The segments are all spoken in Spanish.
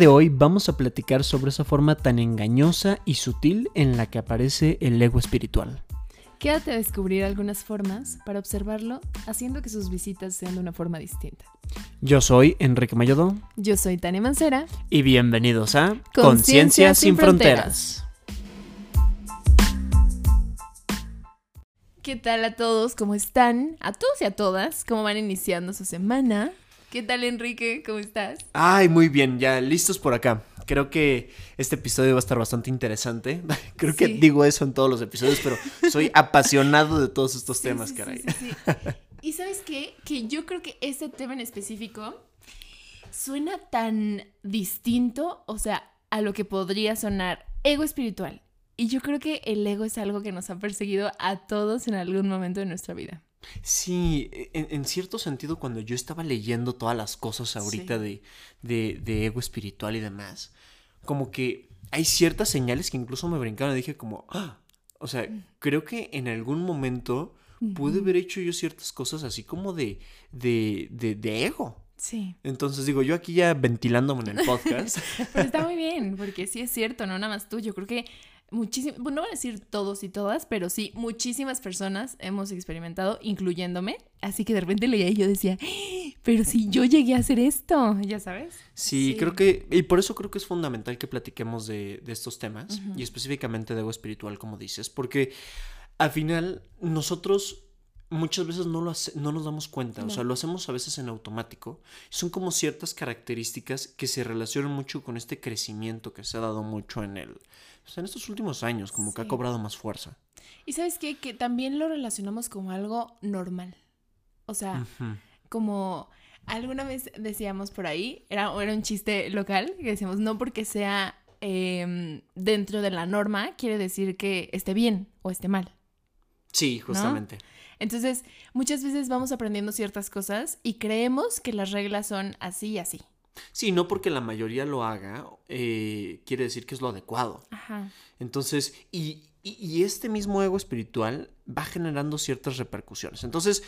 De hoy vamos a platicar sobre esa forma tan engañosa y sutil en la que aparece el ego espiritual. Quédate a descubrir algunas formas para observarlo, haciendo que sus visitas sean de una forma distinta. Yo soy Enrique Mayodo Yo soy Tania Mancera. y bienvenidos a Conciencia sin Fronteras. ¿Qué tal a todos? ¿Cómo están? A todos y a todas, ¿cómo van iniciando su semana? ¿Qué tal Enrique? ¿Cómo estás? Ay, muy bien, ya listos por acá. Creo que este episodio va a estar bastante interesante. Creo que digo eso en todos los episodios, pero soy apasionado de todos estos Sí, temas, sí, caray. Y sabes qué? Que yo creo que este tema en específico suena tan distinto, o sea, a lo que podría sonar ego espiritual. Y yo creo que el ego es algo que nos ha perseguido a todos en algún momento de nuestra vida. Sí, en, en cierto sentido, cuando yo estaba leyendo todas las cosas ahorita de, de, de ego espiritual y demás, como que hay ciertas señales que incluso me brincaron y dije como, "Ah", o sea, creo que en algún momento pude haber hecho yo ciertas cosas así como de, de, de, de ego. Sí. Entonces digo, yo aquí ya ventilándome en el podcast. Pero está muy bien, porque sí es cierto, no nada más tú. Yo creo que muchísimas, bueno, no voy a decir todos y todas, pero sí, muchísimas personas hemos experimentado, incluyéndome. Así que de repente leía y yo decía, "¡Ah! pero si yo llegué a hacer esto, ya sabes. Sí, Sí. creo que, y por eso creo que es fundamental que platiquemos de, de estos temas, y específicamente de ego espiritual, como dices, porque al final nosotros muchas veces no, lo hace- no nos damos cuenta, o sea, lo hacemos a veces en automático. Son como ciertas características que se relacionan mucho con este crecimiento que se ha dado mucho en el, pues, en estos últimos años, como que ha cobrado más fuerza. Y sabes qué? Que también lo relacionamos como algo normal. O sea, como alguna vez decíamos por ahí, era, era un chiste local, que decíamos, no porque sea em, dentro de la norma, quiere decir que esté bien o esté mal. Sí, justamente. Entonces, muchas veces vamos aprendiendo ciertas cosas y creemos que las reglas son así y así. Sí, no porque la mayoría lo haga, eh, quiere decir que es lo adecuado. Ajá. Entonces, y, y- y este mismo ego espiritual va generando ciertas repercusiones. Entonces,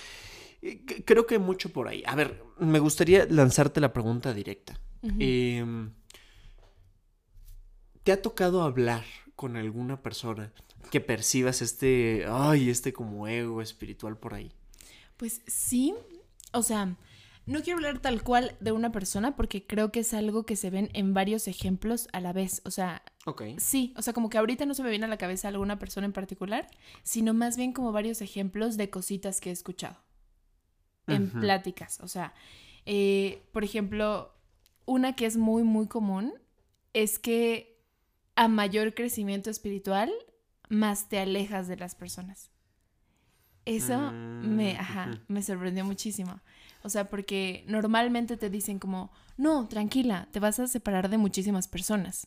eh, creo que mucho por ahí. A ver, me gustaría lanzarte la pregunta directa. Em, ¿Te ha tocado hablar con alguna persona que percibas este, ay, este como ego espiritual por ahí? Pues sí, o sea, no quiero hablar tal cual de una persona porque creo que es algo que se ven en varios ejemplos a la vez. O sea, Ok. sí, o sea, como que ahorita no se me viene a la cabeza alguna persona en particular, sino más bien como varios ejemplos de cositas que he escuchado en pláticas. O sea, eh, por ejemplo, una que es muy, muy común es que a mayor crecimiento espiritual, más te alejas de las personas. Eso me, Mm, ajá, ujú. me sorprendió muchísimo. O sea, porque normalmente te dicen como, no, tranquila, te vas a separar de muchísimas personas.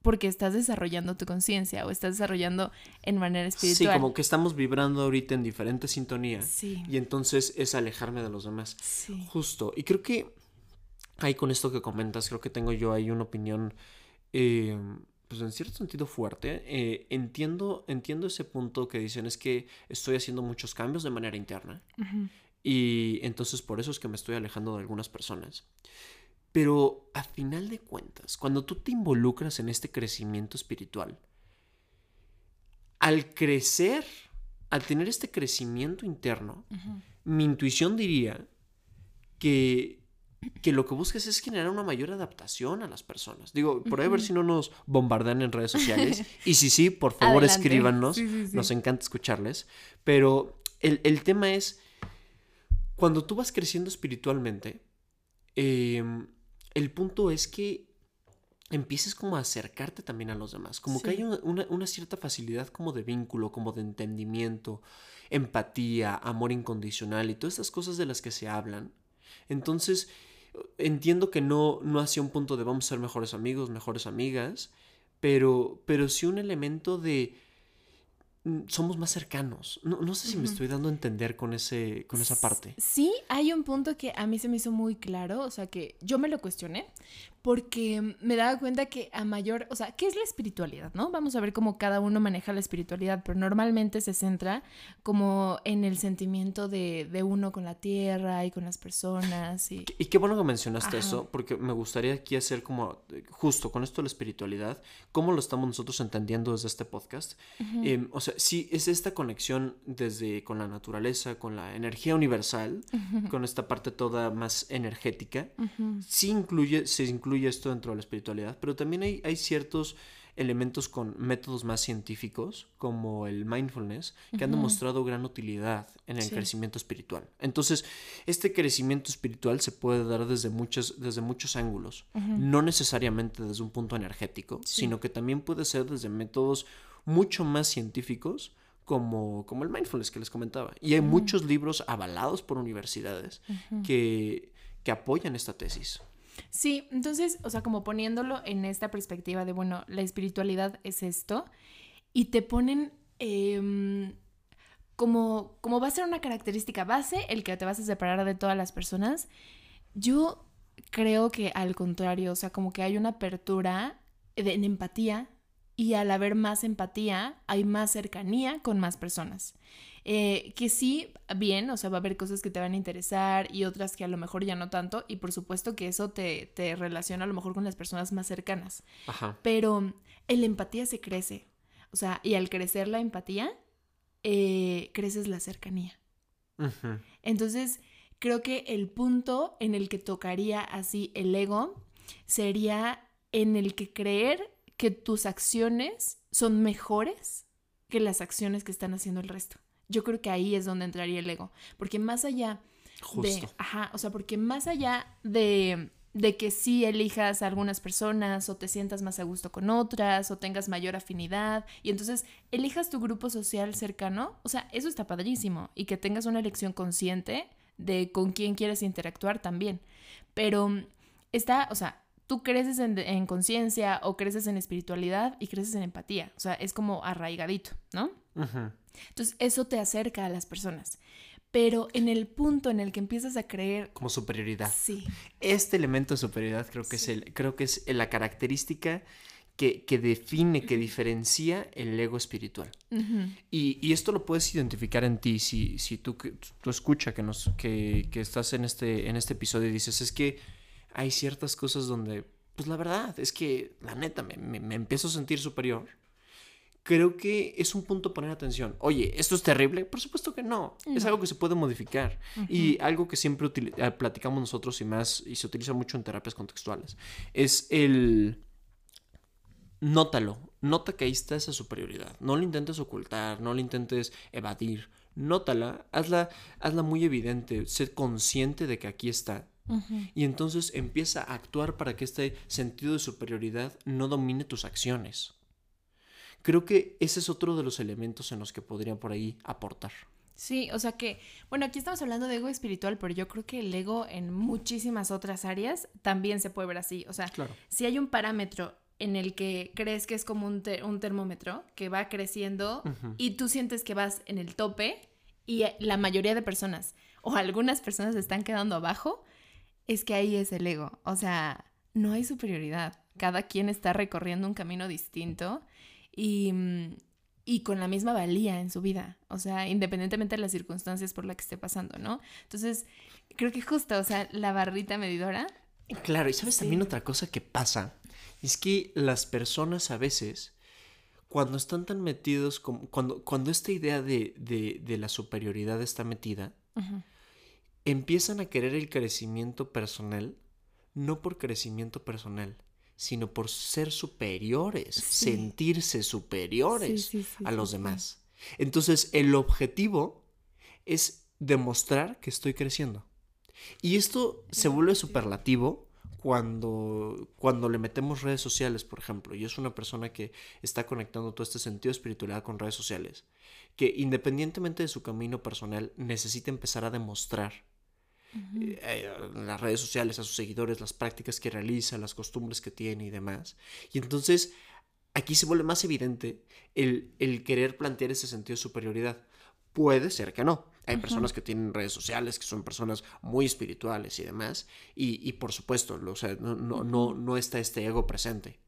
Porque estás desarrollando tu conciencia o estás desarrollando en manera Sí, espiritual. como que estamos vibrando ahorita en diferentes sintonías. Sí, Y entonces es alejarme de los demás. sí. Justo. Y creo que ahí con esto que comentas, creo que tengo yo ahí una opinión, eh, pues en cierto sentido fuerte. Eh, entiendo, entiendo ese punto que dicen es que estoy haciendo muchos cambios de manera interna. Y entonces por eso es que me estoy alejando de algunas personas. Pero a final de cuentas, cuando tú te involucras en este crecimiento espiritual, al crecer, al tener este crecimiento interno, mi intuición diría que, que lo que buscas es generar una mayor adaptación a las personas. Digo, por ahí a ver si no nos bombardean en redes sociales. y si sí, por favor Adelante. escríbanos. Sí, sí, sí. Nos encanta escucharles. Pero el, el tema es, cuando tú vas creciendo espiritualmente, em, el punto es que empieces como a acercarte también a los demás. Como que hay una, una- una cierta facilidad como de vínculo, como de entendimiento, empatía, amor incondicional y todas estas cosas de las que se hablan. Entonces, entiendo que no, no hacia un punto de vamos a ser mejores amigos, mejores amigas, pero, pero sí un elemento de mm, somos más cercanos. No, no sé si me estoy dando a entender con, ese, con esa parte. Sí, hay un punto que a mí se me hizo muy claro, o sea que yo me lo cuestioné, porque me daba cuenta que a mayor, o sea, ¿qué es la espiritualidad, no? Vamos a ver cómo cada uno maneja la espiritualidad, pero normalmente se centra como en el sentimiento de, de uno con la tierra y con las personas. Y, y qué bueno que mencionaste eso, porque me gustaría aquí hacer como, justo con esto de la espiritualidad, cómo lo estamos nosotros entendiendo desde este podcast. Em, o sea, sí, es esta conexión desde con la naturaleza, con la energía universal, con esta parte toda más energética. Sí incluye, se incluye esto dentro de la espiritualidad, pero también hay, hay ciertos elementos con métodos más científicos, como el mindfulness, que han demostrado gran utilidad en el crecimiento espiritual. Entonces, este crecimiento espiritual se puede dar desde, muchos, desde muchos ángulos, no necesariamente desde un punto energético, sino que también puede ser desde métodos mucho más científicos, como, como el mindfulness que les comentaba. Y hay muchos libros avalados por universidades que, que apoyan esta tesis. Sí, entonces, o sea, como poniéndolo en esta perspectiva de, bueno, la espiritualidad es esto, y te ponen em, como, como va a ser una característica base el que te vas a separar de todas las personas, yo creo que al contrario, o sea, como que hay una apertura en empatía y al haber más empatía hay más cercanía con más personas. Eh, que sí, bien, o sea, va a haber cosas que te van a interesar y otras que a lo mejor ya no tanto, y por supuesto que eso te, te relaciona a lo mejor con las personas más cercanas. Ajá. Pero la empatía se crece, o sea, y al crecer la empatía, eh, creces la cercanía. Entonces, creo que el punto en el que tocaría así el ego sería en el que creer que tus acciones son mejores que las acciones que están haciendo el resto. Yo creo que ahí es donde entraría el ego. Porque más allá de. Ajá, o sea, porque más allá de, de que sí elijas a algunas personas o te sientas más a gusto con otras o tengas mayor afinidad y entonces elijas tu grupo social cercano, o sea, eso está padrísimo y que tengas una elección consciente de con quién quieres interactuar también. Pero está, o sea, tú creces en, conciencia o creces en espiritualidad y creces en empatía, o sea, es como arraigadito, ¿no? Entonces, eso te acerca a las personas. Pero en el punto en el que empiezas a creer... Como superioridad. Sí. Este elemento de superioridad creo que, es, el, creo que es la característica que, define, que diferencia el ego espiritual. y, esto lo puedes identificar en ti si, si tú, tú escuchas que, nos, que, estás en este, en este episodio y dices, es que hay ciertas cosas donde, pues la verdad, es que la neta me, me empiezo a sentir superior creo que es un punto poner atención. Oye, ¿esto es terrible? Por supuesto que no. Es algo que se puede modificar. Y algo que siempre eh, platicamos nosotros y más, y se utiliza mucho en terapias contextuales, es el... Nótalo. Nota que ahí está esa superioridad. No lo intentes ocultar, no lo intentes evadir. Nótala, hazla, hazla muy evidente, sé consciente de que aquí está. Y entonces empieza a actuar para que este sentido de superioridad no domine tus acciones. Creo que ese es otro de los elementos en los que podría por ahí aportar. Sí, o sea que, bueno, aquí estamos hablando de ego espiritual, pero yo creo que el ego en muchísimas otras áreas también se puede ver así. O sea, si hay un parámetro en el que crees que es como un, termómetro que va creciendo y tú sientes que vas en el tope y la mayoría de personas o algunas personas están quedando abajo, es que ahí es el ego. O sea, no hay superioridad. Cada quien está recorriendo un camino distinto Mm, y, con la misma valía en su vida, o sea, independientemente de las circunstancias por las que esté pasando, ¿no? Entonces, creo que justo, o sea, la barrita medidora. Claro, y sabes también otra cosa que pasa, es que las personas a veces, cuando están tan metidos, como, cuando, cuando esta idea de, de, la superioridad está metida, empiezan a querer el crecimiento personal, no por crecimiento personal, sino por ser superiores, sentirse superiores a los demás. Entonces, el objetivo es demostrar que estoy creciendo. Y esto se vuelve superlativo cuando, cuando le metemos redes sociales, por ejemplo. Yo es una persona que está conectando todo este sentido de espiritualidad con redes sociales, que independientemente de su camino personal, necesita empezar a demostrar eh, en las redes sociales a sus seguidores, las prácticas que realiza, las costumbres que tiene y demás. Y entonces aquí se vuelve más evidente el, el querer plantear ese sentido de superioridad. Puede ser que no. Hay personas que tienen redes sociales, que son personas muy espirituales y demás. Y, por supuesto, o sea, no, no, no, no está este ego presente.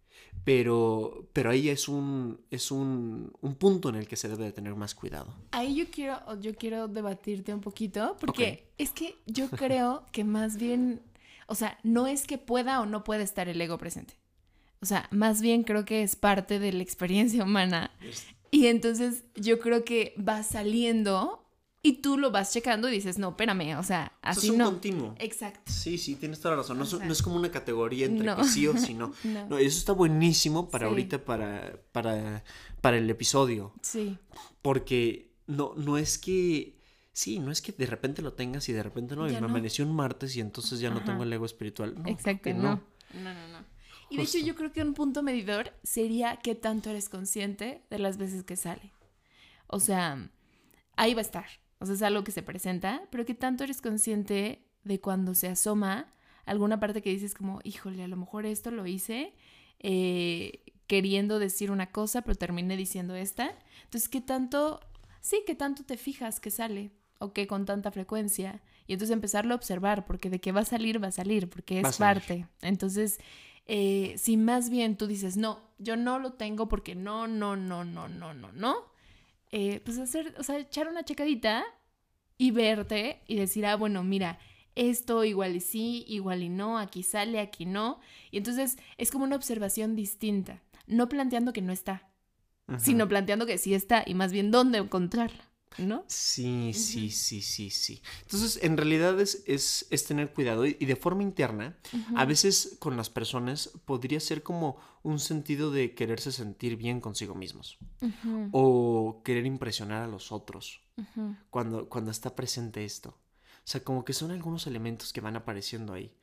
Pero, pero ahí es un, es un, un, punto en el que se debe de tener más cuidado. Ahí yo quiero, yo quiero debatirte un poquito, porque es que yo creo que más bien, o sea, no es que pueda o no pueda estar el ego presente. O sea, más bien creo que es parte de la experiencia humana. Y entonces yo creo que va saliendo y tú lo vas checando y dices, no, espérame, o sea, así no. es un continuo. Exacto. Sí, sí, tienes toda la razón. No, es como una categoría entre que sí o sí no. no. eso está buenísimo para ahorita, para, para, para el episodio. Sí. Porque no, no es que... Sí, no es que de repente lo tengas y de repente no. y me amaneció un martes y entonces ya no tengo el ego espiritual. No, Exacto, no. No, no, no. Y de hecho yo creo que un punto medidor sería qué tanto eres consciente de las veces que sale. O sea, ahí va a estar. O sea, es algo que se presenta, pero qué tanto eres consciente de cuando se asoma alguna parte que dices como, híjole, a lo mejor esto lo hice eh, queriendo decir una cosa, pero terminé diciendo esta. Entonces, ¿qué tanto, sí, qué tanto te fijas que sale? ¿O qué con tanta frecuencia? Y entonces empezarlo a observar, porque de que va a salir, va a salir, porque es parte. Entonces, eh, si más bien tú dices, no, yo no lo tengo porque no, no, no, no, no, no, no, eh, pues hacer, o sea, echar una checadita y verte y decir, ah, bueno, mira, esto igual y sí, igual y no, aquí sale, aquí no. Y entonces es como una observación distinta, no planteando que no está, sino planteando que sí está y más bien dónde encontrarla. ¿No? Sí, sí, sí, sí, sí. Entonces, en realidad es, es, tener cuidado y, de forma interna, a veces con las personas podría ser como un sentido de quererse sentir bien consigo mismos o querer impresionar a los otros cuando, cuando está presente esto. O sea, como que son algunos elementos que van apareciendo ahí.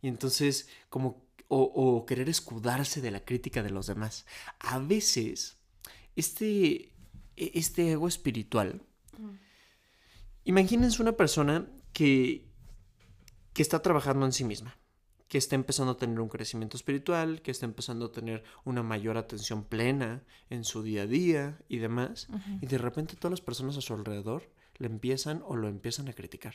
Y entonces, como, o, o querer escudarse de la crítica de los demás. A veces, este, e, este ego espiritual Imagínense una persona que, que está trabajando en sí misma, que está empezando a tener un crecimiento espiritual, que está empezando a tener una mayor atención plena en su día a día y demás, y de repente todas las personas a su alrededor le empiezan o lo empiezan a criticar.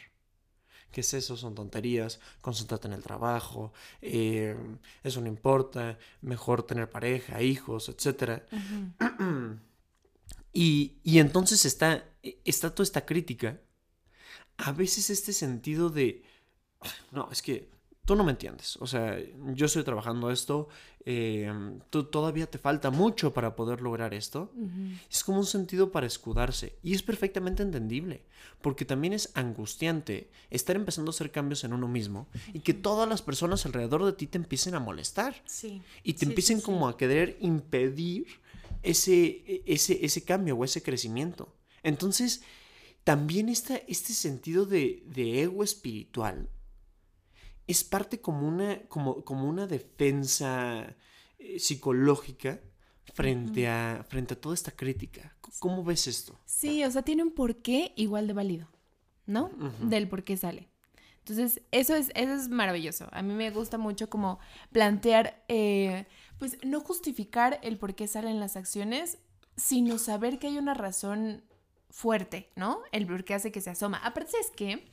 ¿Qué es eso? Son tonterías, concéntrate en el trabajo, eh, eso no importa, mejor tener pareja, hijos, etc. y, y entonces está e, está toda esta crítica, a veces este sentido de, no, es que tú no me entiendes, o sea, yo estoy trabajando esto, em, tú, todavía te falta mucho para poder lograr esto, es como un sentido para escudarse. Y es perfectamente entendible, porque también es angustiante estar empezando a hacer cambios en uno mismo y que todas las personas alrededor de ti te empiecen a molestar. Y te empiecen como a querer impedir ese, e, ese, ese cambio o ese crecimiento. Entonces, también está este sentido de, ego espiritual es parte como una, como, como una defensa eh, psicológica frente, a, frente a toda esta crítica. ¿Cómo ves esto? Sí, o sea, tiene un porqué igual de válido, ¿no? Del por qué sale. Entonces, eso es, eso es maravilloso. A mí me gusta mucho como plantear, eh, pues no justificar el por qué salen las acciones, sino saber que hay una razón fuerte, ¿no? El por qué hace que se asoma. Aparte es que,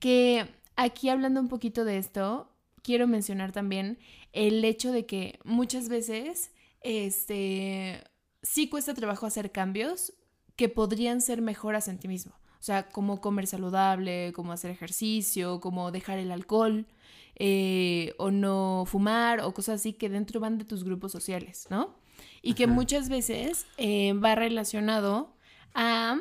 que aquí hablando un poquito de esto, quiero mencionar también el hecho de que muchas veces, este, sí cuesta trabajo hacer cambios que podrían ser mejoras en ti mismo. O sea, como comer saludable, como hacer ejercicio, como dejar el alcohol, eh, o no fumar, o cosas así que dentro van de tus grupos sociales, ¿no? Y que muchas veces eh, va relacionado a,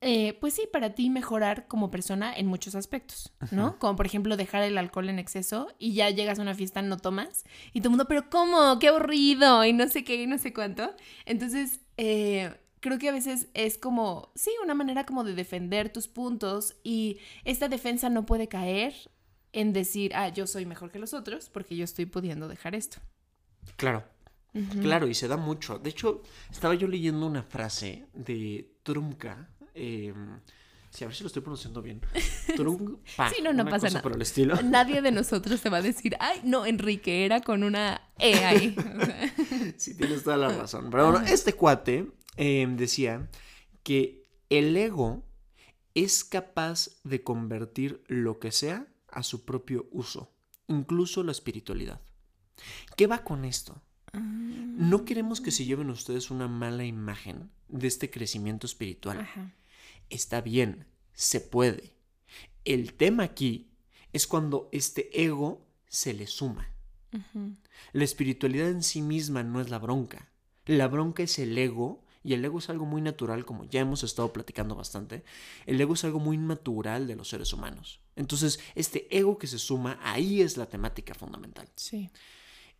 eh, pues sí, para ti mejorar como persona en muchos aspectos, ¿no? Como por ejemplo dejar el alcohol en exceso y ya llegas a una fiesta, no tomas y todo el mundo, pero ¿cómo? ¡Qué aburrido! Y no sé qué, y no sé cuánto. Entonces, eh, creo que a veces es como, sí, una manera como de defender tus puntos y esta defensa no puede caer en decir, ah, yo soy mejor que los otros porque yo estoy pudiendo dejar esto. Claro, claro, y se da mucho. De hecho, estaba yo leyendo una frase de Trumka. Eh, Sí, a ver si lo estoy pronunciando bien. Trumpa. sí, no, no pasa nada. Por el estilo. Nadie de nosotros te va a decir, ay, no, Enrique, era con una E ahí. sí, tienes toda la razón. Pero bueno, este cuate em, decía que el ego es capaz de convertir lo que sea a su propio uso, incluso la espiritualidad. ¿Qué va con esto? No queremos que se lleven ustedes una mala imagen de este crecimiento espiritual. Está bien, se puede. El tema aquí es cuando este ego se le suma. La espiritualidad en sí misma no es la bronca. La bronca es el ego y el ego es algo muy natural, como ya hemos estado platicando bastante. El ego es algo muy natural de los seres humanos. Entonces, este ego que se suma, ahí es la temática fundamental. Sí.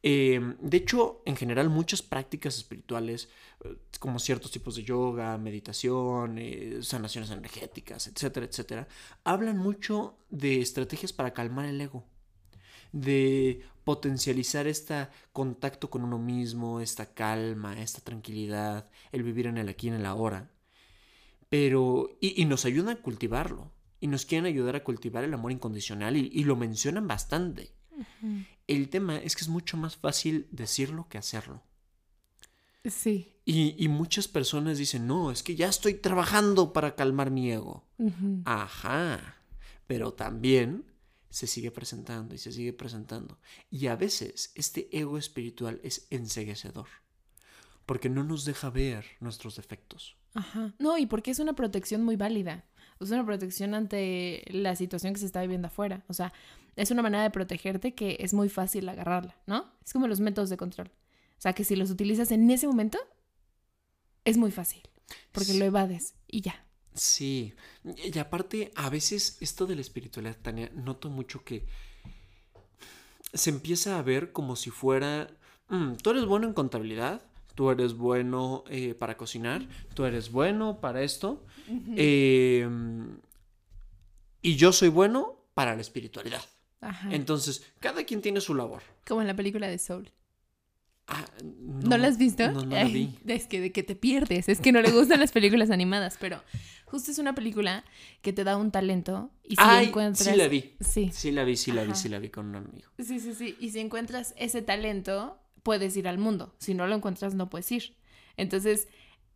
Em, de hecho, en general, muchas prácticas espirituales, eh, como ciertos tipos de yoga, meditación, eh, sanaciones energéticas, etcétera, etcétera, hablan mucho de estrategias para calmar el ego, de potencializar este contacto con uno mismo, esta calma, esta tranquilidad, el vivir en el aquí y en el ahora. Pero, y, nos ayudan a cultivarlo, y nos quieren ayudar a cultivar el amor incondicional, y, lo mencionan bastante. El tema es que es mucho más fácil decirlo que hacerlo. Sí. Y, muchas personas dicen, no, es que ya estoy trabajando para calmar mi ego. Ajá. Pero también se sigue presentando y se sigue presentando. Y a veces este ego espiritual es enseguecedor, porque no nos deja ver nuestros defectos. Ajá. No, y porque es una protección muy válida. Es una protección ante la situación que se está viviendo afuera. O sea, es una manera de protegerte que es muy fácil agarrarla, ¿no? Es como los métodos de control. O sea, que si los utilizas en ese momento, es muy fácil, porque lo evades y ya. Sí, y aparte, a veces esto de la espiritualidad, Tania, noto mucho que se empieza a ver como si fuera, mm, tú eres bueno en contabilidad, tú eres bueno eh, para cocinar, tú eres bueno para esto, em, y yo soy bueno para la espiritualidad. Entonces, cada quien tiene su labor. Como en la película de Soul. Ah, no, la has visto? No, no la vi. Es que de que te pierdes, es que no le gustan las películas animadas, pero justo es una película que te da un talento y si encuentras... sí la vi. Sí. Sí la vi, sí la vi, sí la vi con un amigo. Sí, sí, sí. Y si encuentras ese talento, puedes ir al mundo. Si no lo encuentras, no puedes ir. Entonces,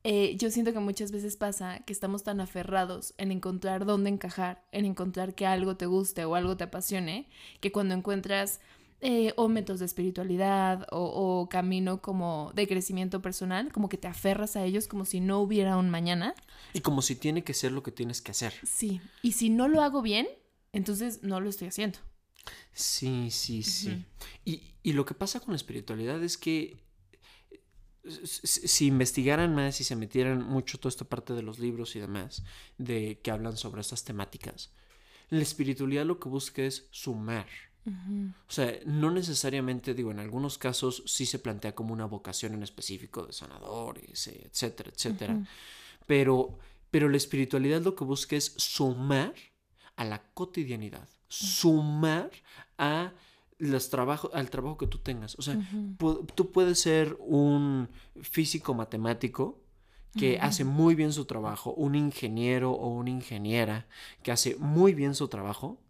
eh, yo siento que muchas veces pasa que estamos tan aferrados en encontrar dónde encajar, en encontrar que algo te guste o algo te apasione, que cuando encuentras eh, o métodos de espiritualidad o, camino como de crecimiento personal, como que te aferras a ellos como si no hubiera un mañana. Y como si tiene que ser lo que tienes que hacer. Sí, y si no lo hago bien, entonces no lo estoy haciendo. Sí, sí, sí. y, lo que pasa con la espiritualidad es que si investigaran más y se metieran mucho toda esta parte de los libros y demás, de que hablan sobre estas temáticas, la espiritualidad lo que busca es sumar o sea, no necesariamente, digo, en algunos casos sí se plantea como una vocación en específico de sanadores, etcétera, etcétera. pero, pero la espiritualidad lo que busca es sumar a la cotidianidad, sumar a los trabajos, al trabajo que tú tengas. O sea, tú puedes ser un físico matemático que hace muy bien su trabajo, un ingeniero o una ingeniera que hace muy bien su trabajo,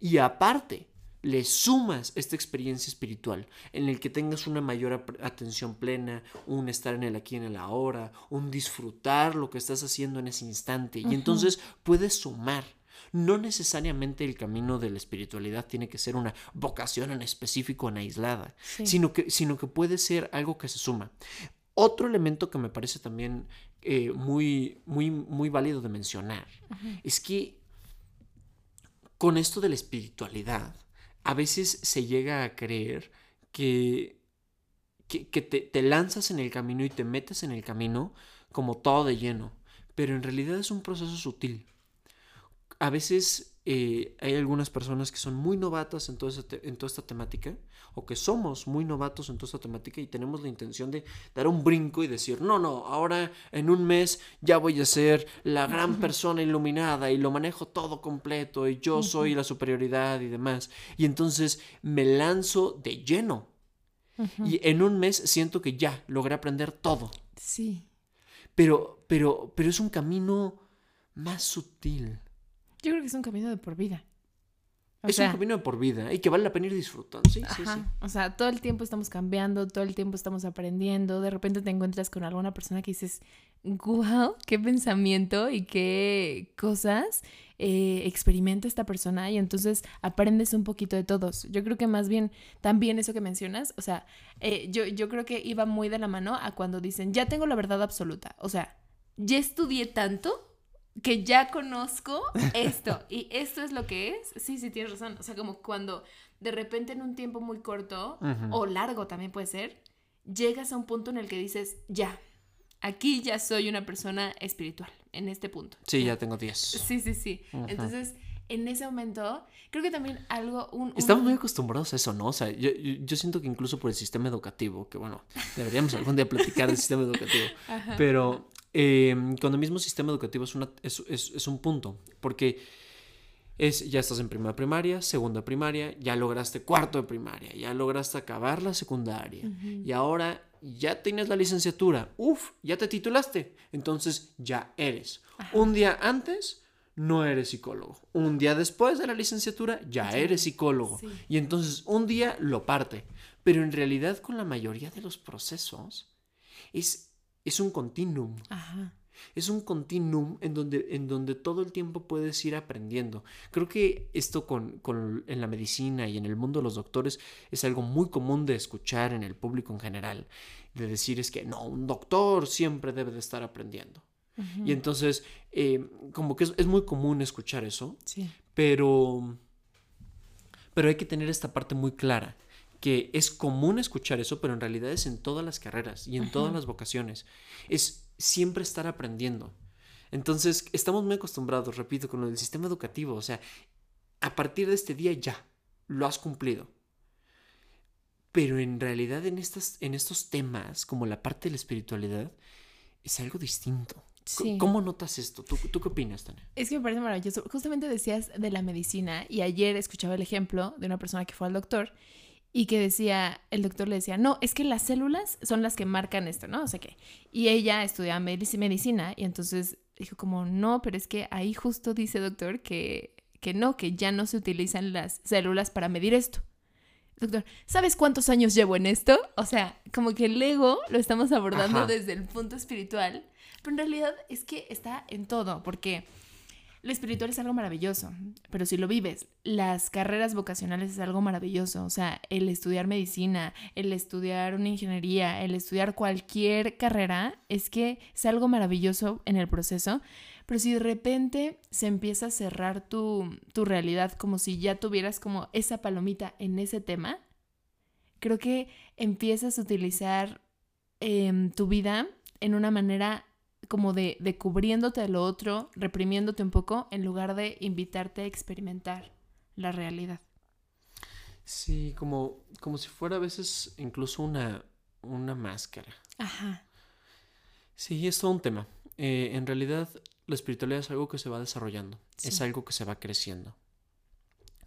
y aparte le sumas esta experiencia espiritual en el que tengas una mayor atención plena, un estar en el aquí en el ahora, un disfrutar lo que estás haciendo en ese instante y entonces puedes sumar. No necesariamente el camino de la espiritualidad tiene que ser una vocación en específico, en aislada, sino, que, sino que puede ser algo que se suma. Otro elemento que me parece también eh, muy, muy, muy válido de mencionar es que con esto de la espiritualidad, a veces se llega a creer que, que, te, lanzas en el camino y te metes en el camino como todo de lleno, pero en realidad es un proceso sutil. A veces eh, hay algunas personas que son muy novatas en toda, en toda esta temática, o que somos muy novatos en toda esta temática y tenemos la intención de dar un brinco y decir, no, no, ahora en un mes ya voy a ser la gran persona iluminada y lo manejo todo completo y yo soy la superioridad y demás. Y entonces me lanzo de lleno. Y en un mes siento que ya logré aprender todo. Sí. Pero, pero, pero es un camino más sutil yo creo que es un camino de por vida. es un camino de por vida y que vale la pena ir disfrutando. Sí, sí, sí. O sea, todo el tiempo estamos cambiando, todo el tiempo estamos aprendiendo. De repente te encuentras con alguna persona que dices, wow, qué pensamiento y qué cosas eh, experimenta esta persona. Y entonces aprendes un poquito de todos. Yo creo que más bien también eso que mencionas, o sea, eh, yo, yo creo que iba muy de la mano a cuando dicen, ya tengo la verdad absoluta. O sea, ya estudié tanto que ya conozco esto y esto es lo que es. Sí, sí, tienes razón. O sea, como cuando de repente en un tiempo muy corto o largo también puede ser, llegas a un punto en el que dices, ya, aquí ya soy una persona espiritual, en este punto. Sí, ya tengo 10. Sí, sí, sí. Entonces, en ese momento, creo que también algo... Estamos muy acostumbrados a eso, ¿no? O sea, yo, yo, siento que incluso por el sistema educativo, que bueno, deberíamos algún día platicar del sistema educativo, pero eh, con el mismo sistema educativo es, una, es, es, un punto, porque es, ya estás en primera primaria, segunda primaria, ya lograste cuarto de primaria, ya lograste acabar la secundaria y ahora ya tienes la licenciatura, uf, ya te titulaste, entonces ya eres. Un día antes no eres psicólogo, un día después de la licenciatura ya eres psicólogo. Y entonces un día lo parte, pero en realidad con la mayoría de los procesos es es un continuum. Es un continuum en donde, en donde todo el tiempo puedes ir aprendiendo. Creo que esto con, en la medicina y en el mundo de los doctores es algo muy común de escuchar en el público en general. De decir es que no, un doctor siempre debe de estar aprendiendo. Y entonces, eh, como que es, es, muy común escuchar eso. Sí. Pero, pero hay que tener esta parte muy clara que es común escuchar eso, pero en realidad es en todas las carreras y en todas las vocaciones. Es siempre estar aprendiendo. Entonces, estamos muy acostumbrados, repito, con el sistema educativo. O sea, a partir de este día ya, lo has cumplido. Pero en realidad en, estas, en estos temas, como la parte de la espiritualidad, es algo distinto. ¿Cómo notas esto? ¿Tú, ¿Tú, qué opinas, Tania? Es que me parece maravilloso. Justamente decías de la medicina y ayer escuchaba el ejemplo de una persona que fue al doctor y que decía, el doctor le decía, no, es que las células son las que marcan esto, ¿no? O sea que, y ella estudiaba medicina y entonces dijo como, no, pero es que ahí justo dice doctor que, que no, que ya no se utilizan las células para medir esto. Doctor, ¿sabes cuántos años llevo en esto? O sea, como que el ego lo estamos abordando desde el punto espiritual, pero en realidad es que está en todo, porque lo espiritual es algo maravilloso, pero si lo vives, las carreras vocacionales es algo maravilloso. O sea, el estudiar medicina, el estudiar una ingeniería, el estudiar cualquier carrera, es que es algo maravilloso en el proceso. Pero si de repente se empieza a cerrar tu, realidad como si ya tuvieras como esa palomita en ese tema, creo que empiezas a utilizar em, tu vida en una manera como de, de cubriéndote de lo otro, reprimiéndote un poco, en lugar de invitarte a experimentar la realidad. Sí, como, como si fuera a veces incluso una, una máscara. Ajá. Sí, es todo un tema. Eh, en realidad, la espiritualidad es algo que se va desarrollando, es algo que se va creciendo.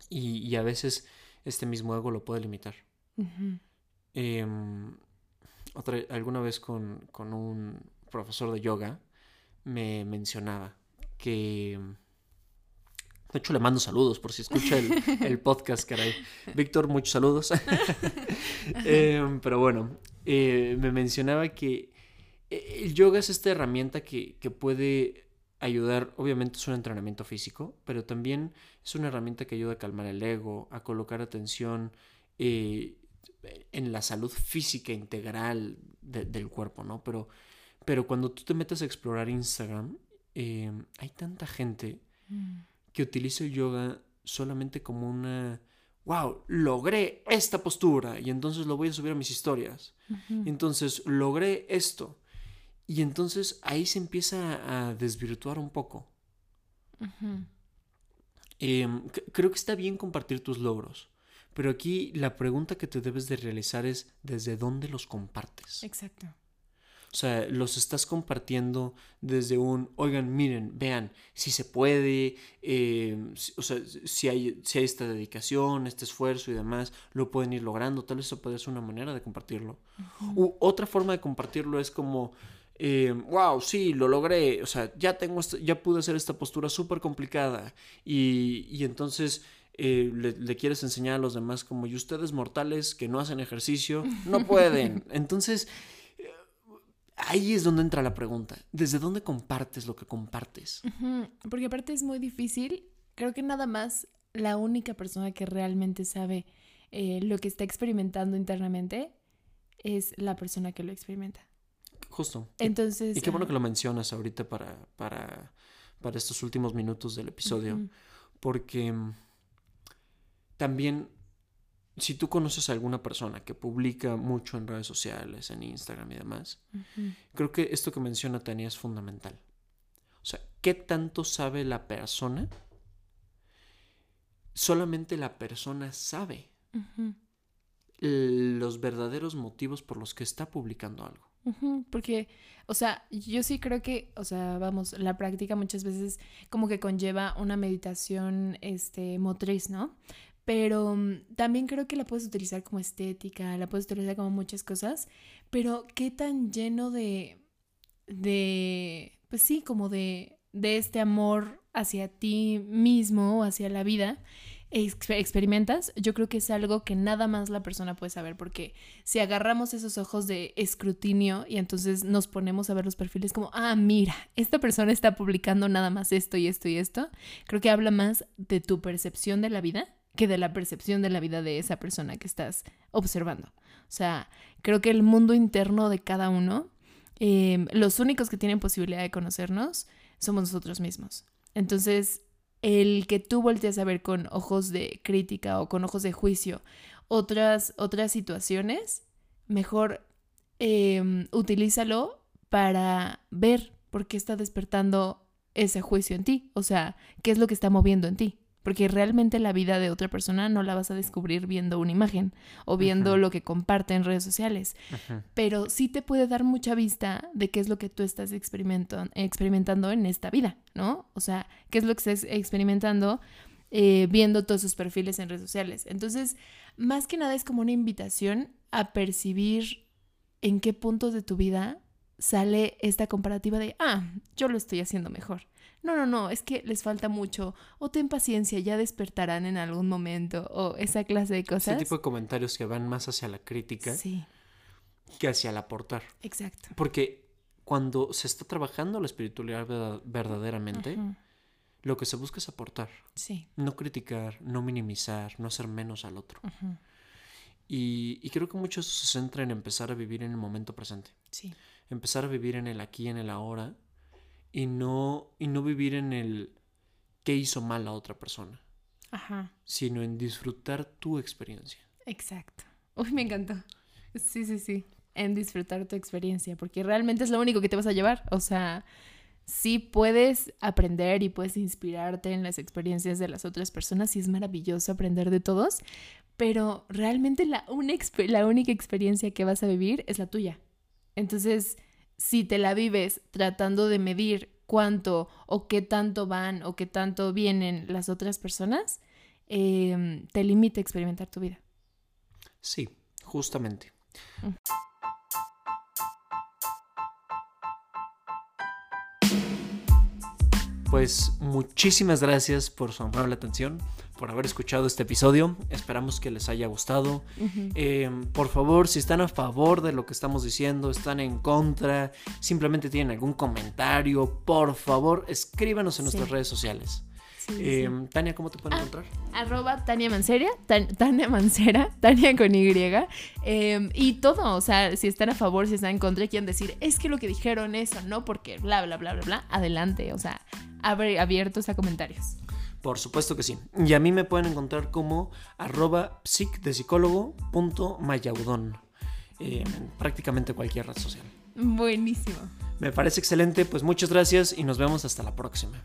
Y, a veces este mismo ego lo puede limitar. Em, otra, alguna vez con, con un, profesor de yoga, me mencionaba que... De hecho, le mando saludos por si escucha el, podcast, caray. Víctor, muchos saludos. Em, pero bueno, eh, me mencionaba que eh, el yoga es esta herramienta que, puede ayudar, obviamente es un entrenamiento físico, pero también es una herramienta que ayuda a calmar el ego, a colocar atención eh, en la salud física integral del cuerpo, ¿no? Pero pero cuando tú te metes a explorar Instagram, em, hay tanta gente mm. que utiliza el yoga solamente como una, wow, logré esta postura y entonces lo voy a subir a mis historias. Entonces logré esto. Y entonces ahí se empieza a desvirtuar un poco. Em, creo que está bien compartir tus logros, pero aquí la pregunta que te debes de realizar es ¿desde dónde los compartes? Exacto. O sea, los estás compartiendo desde un, oigan, miren, vean, si se puede, eh, o sea, si hay, si hay esta dedicación, este esfuerzo y demás, lo pueden ir logrando. Tal vez eso puede ser una manera de compartirlo. U otra forma de compartirlo es como, wow, eh, sí, lo logré, o sea, ya tengo, ya pude hacer esta postura súper complicada y, y entonces eh, le, le quieres enseñar a los demás como, y ustedes mortales que no hacen ejercicio, no pueden. Entonces, ahí es donde entra la pregunta. ¿Desde dónde compartes lo que compartes? Porque aparte es muy difícil. Creo que nada más la única persona que realmente sabe eh, lo que está experimentando internamente es la persona que lo experimenta. Justo. Entonces. Y qué bueno que lo mencionas ahorita para, para, para estos últimos minutos del episodio. Porque mm, también, si tú conoces a alguna persona que publica mucho en redes sociales, en Instagram y demás, creo que esto que menciona Tania es fundamental. O sea, ¿qué tanto sabe la persona? Solamente la persona sabe los verdaderos motivos por los que está publicando algo. Porque, o sea, yo sí creo que, o sea, vamos, la práctica muchas veces como que conlleva una meditación, este, motriz, ¿no? Pero mm, también creo que la puedes utilizar como estética, la puedes utilizar como muchas cosas, pero qué tan lleno de, de, pues sí, como de, de este amor hacia ti mismo, hacia la vida, exper- experimentas, yo creo que es algo que nada más la persona puede saber, porque si agarramos esos ojos de escrutinio y entonces nos ponemos a ver los perfiles como, ah, mira, esta persona está publicando nada más esto y esto y esto, creo que habla más de tu percepción de la vida que de la percepción de la vida de esa persona que estás observando. O sea, creo que el mundo interno de cada uno, eh, los únicos que tienen posibilidad de conocernos somos nosotros mismos. Entonces, el que tú volteas a ver con ojos de crítica o con ojos de juicio otras, otras situaciones, mejor eh, utilízalo para ver por qué está despertando ese juicio en ti. O sea, qué es lo que está moviendo en ti. Porque realmente la vida de otra persona no la vas a descubrir viendo una imagen o viendo lo que comparte en redes sociales pero sí te puede dar mucha vista de qué es lo que tú estás experimentando en esta vida, ¿no? O sea, qué es lo que estás experimentando eh, viendo todos sus perfiles en redes sociales. Entonces, más que nada es como una invitación a percibir en qué puntos de tu vida sale esta comparativa de, ah, yo lo estoy haciendo mejor. No, no, no, es que les falta mucho. O ten paciencia, ya despertarán en algún momento. O esa clase de Ese cosas. tipo de comentarios que van más hacia la crítica Sí, que hacia el aportar. exacto. Porque cuando se está trabajando la espiritualidad verda- verdaderamente, lo que se busca es aportar, Sí. no criticar, no minimizar, no hacer menos al otro. Y, y creo que mucho eso se centra en empezar a vivir en el momento presente, Sí. empezar a vivir en el aquí, en el ahora, y no, y no vivir en el qué hizo mal a otra persona, Ajá. sino en disfrutar tu experiencia. Exacto. Uy, me encantó. Sí, sí, sí. En disfrutar tu experiencia, porque realmente es lo único que te vas a llevar. O sea, sí puedes aprender y puedes inspirarte en las experiencias de las otras personas y es maravilloso aprender de todos, pero realmente la, una la única experiencia que vas a vivir es la tuya. Entonces, si te la vives tratando de medir cuánto o qué tanto van o qué tanto vienen las otras personas, em, te limita a experimentar tu vida. Sí, justamente. Mm. Pues muchísimas gracias por su amable atención, por haber escuchado este episodio. Esperamos que les haya gustado. Eh, por favor, si están a favor de lo que estamos diciendo, están en contra, simplemente tienen algún comentario, por favor, escríbanos en Sí. nuestras redes sociales. Sí, Eh, sí. Tania, ¿cómo te pueden Ah. encontrar? Arroba Tania Mancera, Tan- Tania Mancera, Tania con Y. eh, y todo, o sea, si están a favor, si están en contra, quieren decir, es que lo que dijeron eso, no porque bla, bla, bla, bla, bla, adelante, o sea, abre, abiertos a comentarios. Por supuesto que sí. Y a mí me pueden encontrar como arroba psic de psicólogo punto mayaudón, eh, en prácticamente cualquier red social. Buenísimo. Me parece excelente, pues muchas gracias y nos vemos hasta la próxima.